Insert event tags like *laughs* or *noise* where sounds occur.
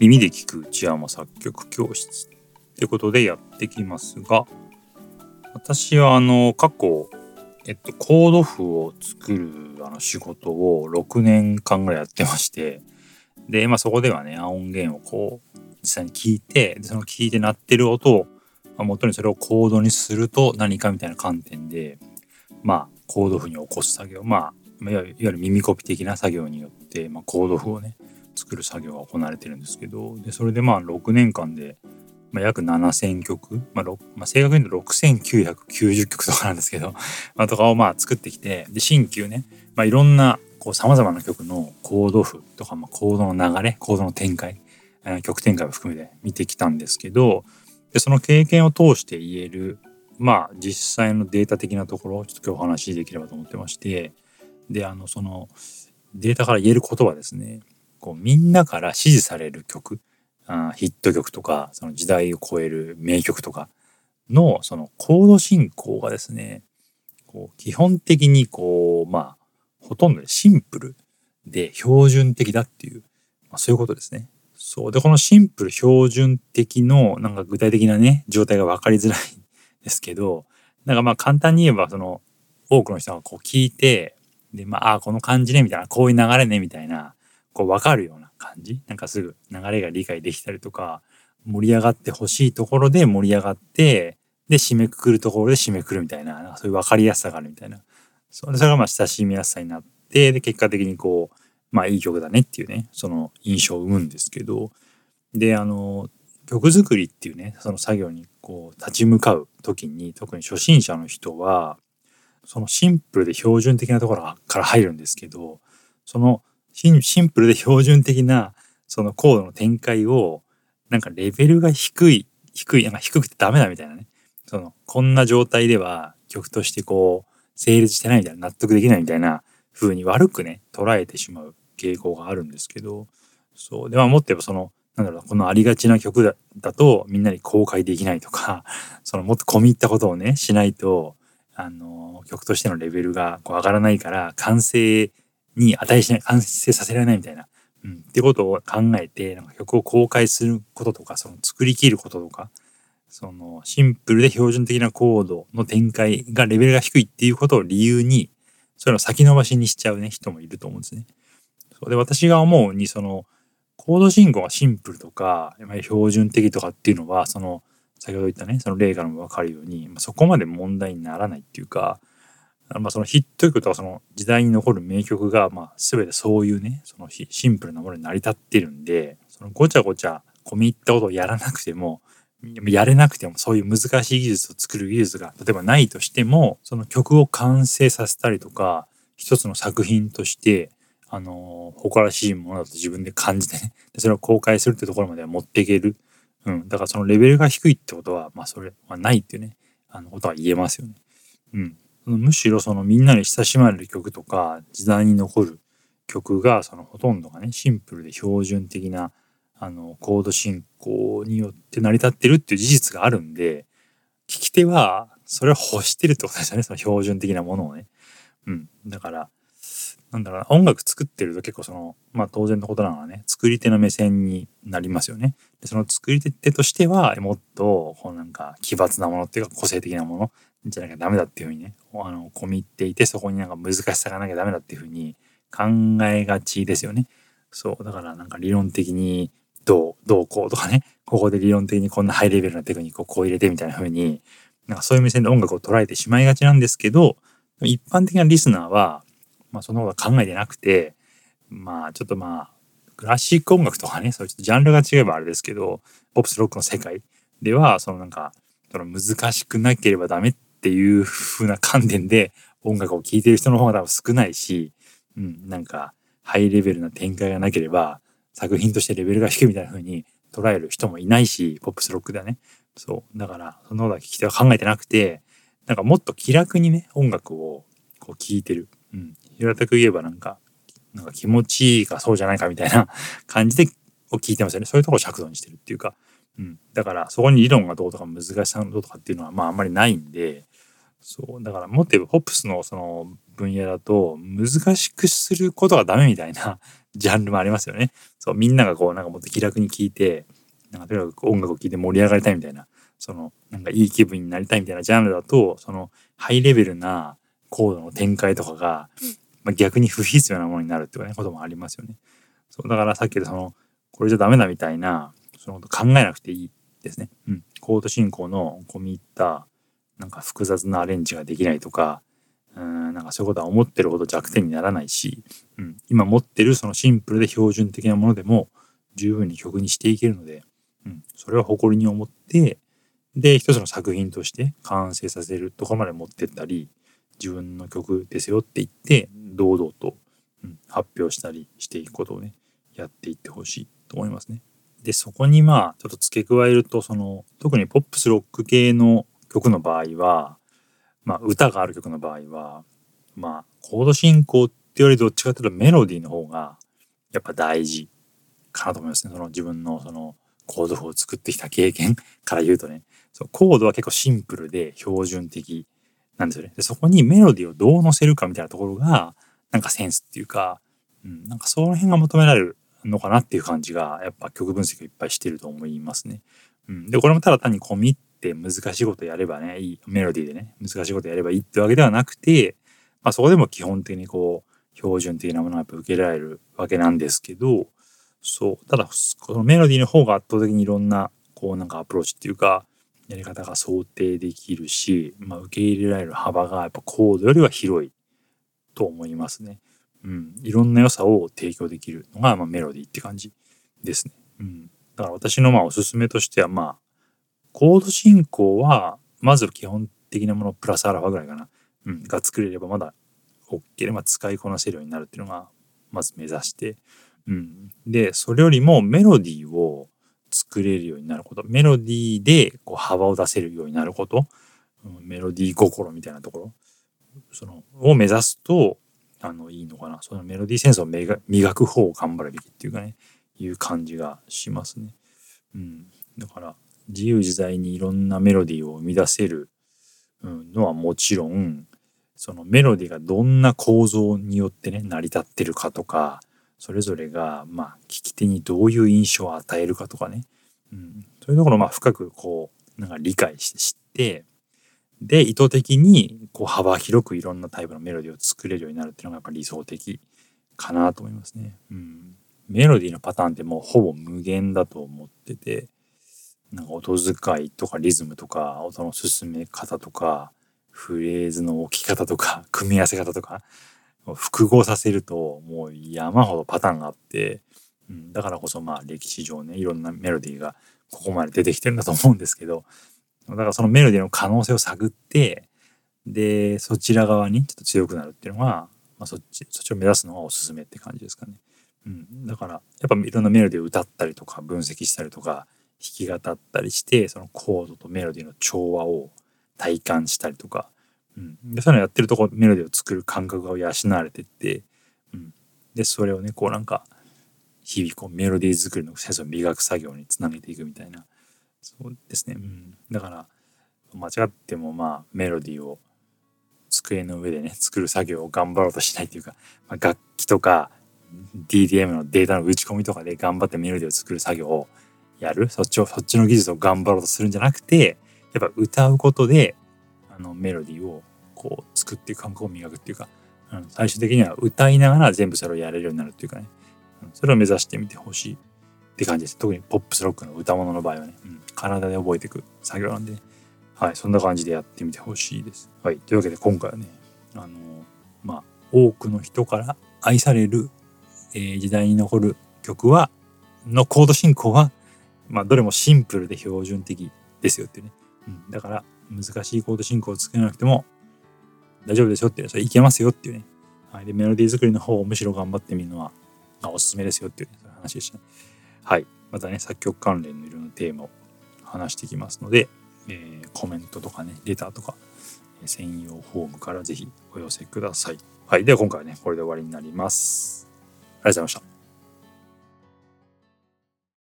耳で聞く内山作曲教室ってことでやってきますが私はあの過去えっとコード譜を作るあの仕事を6年間ぐらいやってましてでまあそこではね音源をこう実際に聞いてでその聞いて鳴ってる音を、まあ、元にそれをコードにすると何かみたいな観点でまあコード譜に起こす作業まあいわゆる耳コピ的な作業によって、まあ、コード譜をね作る作業が行われてるんですけどでそれでまあ6年間で、まあ、約7,000曲、まあまあ、正確に言うと6,990曲とかなんですけど、*laughs* まあ、とかをまあ作ってきてで新旧ね、まあ、いろんなさまざまな曲のコード譜とか、まあ、コードの流れコードの展開、えー、曲展開を含めて見てきたんですけどでその経験を通して言えるまあ実際のデータ的なところをちょっと今日お話しできればと思ってましてであのそのデータから言えることはですね。こうみんなから支持される曲。あヒット曲とかその時代を超える名曲とかのそのコード進行がですねこう基本的にこうまあほとんどシンプルで標準的だっていう、まあ、そういうことですね。そう。でこのシンプル標準的のなんか具体的なね状態が分かりづらいんですけどなんかまあ簡単に言えばその多くの人がこう聞いてでまあこの感じねみたいなこういう流れねみたいなこう分かるような感じ？なんかすぐ流れが理解できたりとか盛り上がってほしいところで盛り上がってで締めくくるところで締めくくるみたいなそういう分かりやすさがあるみたいな。それがまあ親しみやすさになってで結果的にこうまあいい曲だねっていうねその印象を生むんですけどであの曲作りっていうねその作業にこう立ち向かう時に特に初心者の人はそのシンプルで標準的なところから入るんですけどそのシンプルで標準的なそのコードの展開をなんかレベルが低い低いなんか低くてダメだみたいなね。そのこんな状態では曲としてこう成立してないみたいな納得できないみたいな風に悪くね捉えてしまう傾向があるんですけどそう。ではもっと言えばそのなんだろうこのありがちな曲だだとみんなに公開できないとかそのもっと込み入ったことをねしないとあの曲としてのレベルがこう上がらないから完成に値しない完成させられないみたいな、うん、ってことを考えてなんか曲を公開することとかその作りきることとかそのシンプルで標準的なコードの展開がレベルが低いっていうことを理由にそれを先延ばしにしちゃうね人もいると思うんですね。そう。で私が思うにそのコード進行がシンプルとか標準的とかっていうのはその先ほど言ったねその例からも分かるようにまそこまで問題にならないっていうかまあ、そのヒット曲とかその時代に残る名曲がまあ全てそういうねそのシンプルなものに成り立ってるんでそのごちゃごちゃ込み入ったことをやらなくてもやれなくてもそういう難しい技術を作る技術が例えばないとしてもその曲を完成させたりとか一つの作品としてあの誇らしいものだと自分で感じてねそれを公開するってところまでは持っていける、うん、だからそのレベルが低いってことはまあそれはないっていうねあのことは言えますよね。うん、むしろそのみんなに親しまれる曲とか時代に残る曲がそのほとんどがねシンプルで標準的なあのコード進行によって成り立ってるっていう事実があるんで聞き手はそれを欲してるってことですよねその標準的なものをね。うん、だからなんだろうな音楽作ってると結構そのまあ当然のことなのはね作り手の目線になりますよね。でその作り手としてはもっとこうなんか奇抜なものっていうか個性的なものじゃなきゃダメだっていうふうにねあの込み入っていてそこになんか難しさがなきゃダメだっていうふうに考えがちですよね。そうだからなんか理論的にどうどうこうとかねここで理論的にこんなハイレベルなテクニックをこう入れてみたいな風になんかそういう目線で音楽を捉えてしまいがちなんですけど一般的なリスナーは、まあ、そんなことは考えてなくてまあちょっとまあクラシック音楽とかねそういうジャンルが違えばあれですけどポップスロックの世界ではそのなんかその難しくなければダメっていう風な観点で音楽を聴いてる人の方が多分少ないし、うん、なんかハイレベルな展開がなければ作品としてレベルが低いみたいな風に捉える人もいないし、ポップスロックではね。そう。だから、そのことは聞き手は考えてなくて、なんかもっと気楽にね、音楽をこう聴いてる。うん。平たく言えばなんか、なんか気持ちいいかそうじゃないかみたいな *laughs* 感じでを聞いてますよね。そういうところを尺度にしてるっていうか。うん。だから、そこに理論がどうとか難しさがどうとかっていうのは、まああんまりないんで、そう。だからもっと言えば、ホップスのその分野だと、難しくすることがダメみたいな *laughs* ジャンルもありますよね。そう。みんながこう、なんかもっと気楽に聴いて、なんかとにかく音楽を聴いて盛り上がりたいみたいな、その、なんかいい気分になりたいみたいなジャンルだと、その、ハイレベルなコードの展開とかが、まあ、逆に不必要なものになるっていう、ね、こともありますよね。そう。だからさっき言ったその、これじゃダメだみたいな、そのこと考えなくていいですね。うん。コード進行の込み入ったなんか複雑なアレンジができないとか、うんなんかそういうことは思ってるほど弱点にならないし、うん、今持ってるそのシンプルで標準的なものでも十分に曲にしていけるので、うん、それは誇りに思ってで一つの作品として完成させるところまで持ってったり自分の曲ですよって言って堂々と、うん、発表したりしていくことをねやっていってほしいと思いますね。でそこにまあちょっと付け加えるとその特にポップスロック系の曲の場合は、まあ、歌がある曲の場合は、まあ、コード進行ってよりどっちかというとメロディーの方がやっぱ大事かなと思いますね。その自分のそのコード譜を作ってきた経験から言うとね、そうコードは結構シンプルで標準的なんですよね。でそこにメロディーをどう乗せるかみたいなところが、なんかセンスっていうか、うん、なんかその辺が求められるのかなっていう感じが、やっぱ曲分析をいっぱいしてると思いますね。うん、で、これもただ単に込みって難しいことやればね、いい、メロディーでね、難しいことやればいいってわけではなくて、まあそこでも基本的にこう、標準的なものがやっぱ受けられるわけなんですけど、そう、ただ、このメロディーの方が圧倒的にいろんな、こうなんかアプローチっていうか、やり方が想定できるし、まあ受け入れられる幅がやっぱコードよりは広いと思いますね。うん。いろんな良さを提供できるのが、まあ、メロディーって感じですね。うん。だから私のまあおすすめとしては、まあ、コード進行は、まず基本的なものプラスアルファぐらいかな。うん、が作れればまだ OK で、まあ、使いこなせるようになるっていうのが、まず目指して。うん。で、それよりもメロディー作れるようになること。メロディーでこう幅を出せるようになること。メロディー心みたいなところ。その、を目指すと、あの、いいのかな。そのメロディーセンスを磨く方を頑張るべきっていうかね、いう感じがしますね。うん。だから、自由自在にいろんなメロディーを生み出せるのはもちろんそのメロディーがどんな構造によってね成り立ってるかとかそれぞれがまあ聞き手にどういう印象を与えるかとかね、うん、そういうところをまあ深くこうなんか理解して知ってで意図的にこう幅広くいろんなタイプのメロディーを作れるようになるっていうのがやっぱ理想的かなと思いますね。うん、メロディーのパターンってもうほぼ無限だと思っててなんか音遣いとかリズムとか音の進め方とかフレーズの置き方とか *laughs* 組み合わせ方とか複合させるともう山ほどパターンがあって、うん、だからこそまあ歴史上ねいろんなメロディーがここまで出てきてるんだと思うんですけどだからそのメロディーの可能性を探ってでそちら側にちょっと強くなるっていうのが、まあ、そっちそっちを目指すのがおすすめって感じですかね。うん、だからやっぱいろんなメロディーを歌ったりとか分析したりとか弾き語ったりしてそのコードとメロディーの調和を体感したりとか、うん、でそういうのやってるとこメロディーを作る感覚が養われてって、うん、でそれをねこうなんか日々こうメロディー作りのセンスを磨く作業につなげていくみたいな。そうですね、うん、だから間違ってもまあメロディーを机の上でね *laughs* 作る作業を頑張ろうとしないっていうか、まあ、楽器とか DDM のデータの打ち込みとかで頑張ってメロディーを作る作業をやる。そっちをそっちの技術を頑張ろうとするんじゃなくてやっぱ歌うことであのメロディーをこう作っていく感覚を磨くっていうか、うん、最終的には歌いながら全部それをやれるようになるっていうかね、それを目指してみてほしいって感じです特にポップスロックの歌物の場合はね、うん、体で覚えていく作業なんで、はい、そんな感じでやってみてほしいです。はい、というわけで今回はねあのまあ多くの人から愛される、えー、時代に残る曲はのコード進行はまあ、どれもシンプルで標準的ですよっていうね。うん、だから、難しいコード進行を作らなくても大丈夫ですよっていう、それいけますよっていうね。はい。で、メロディー作りの方をむしろ頑張ってみるのは、あ、おすすめですよっていう、ね、そういう話でしたね。はい。またね、作曲関連のいろんなテーマを話していきますので、えー、コメントとかね、レターとか、専用フォームからぜひお寄せください。はい。では今回はね、これで終わりになります。ありがとうございました。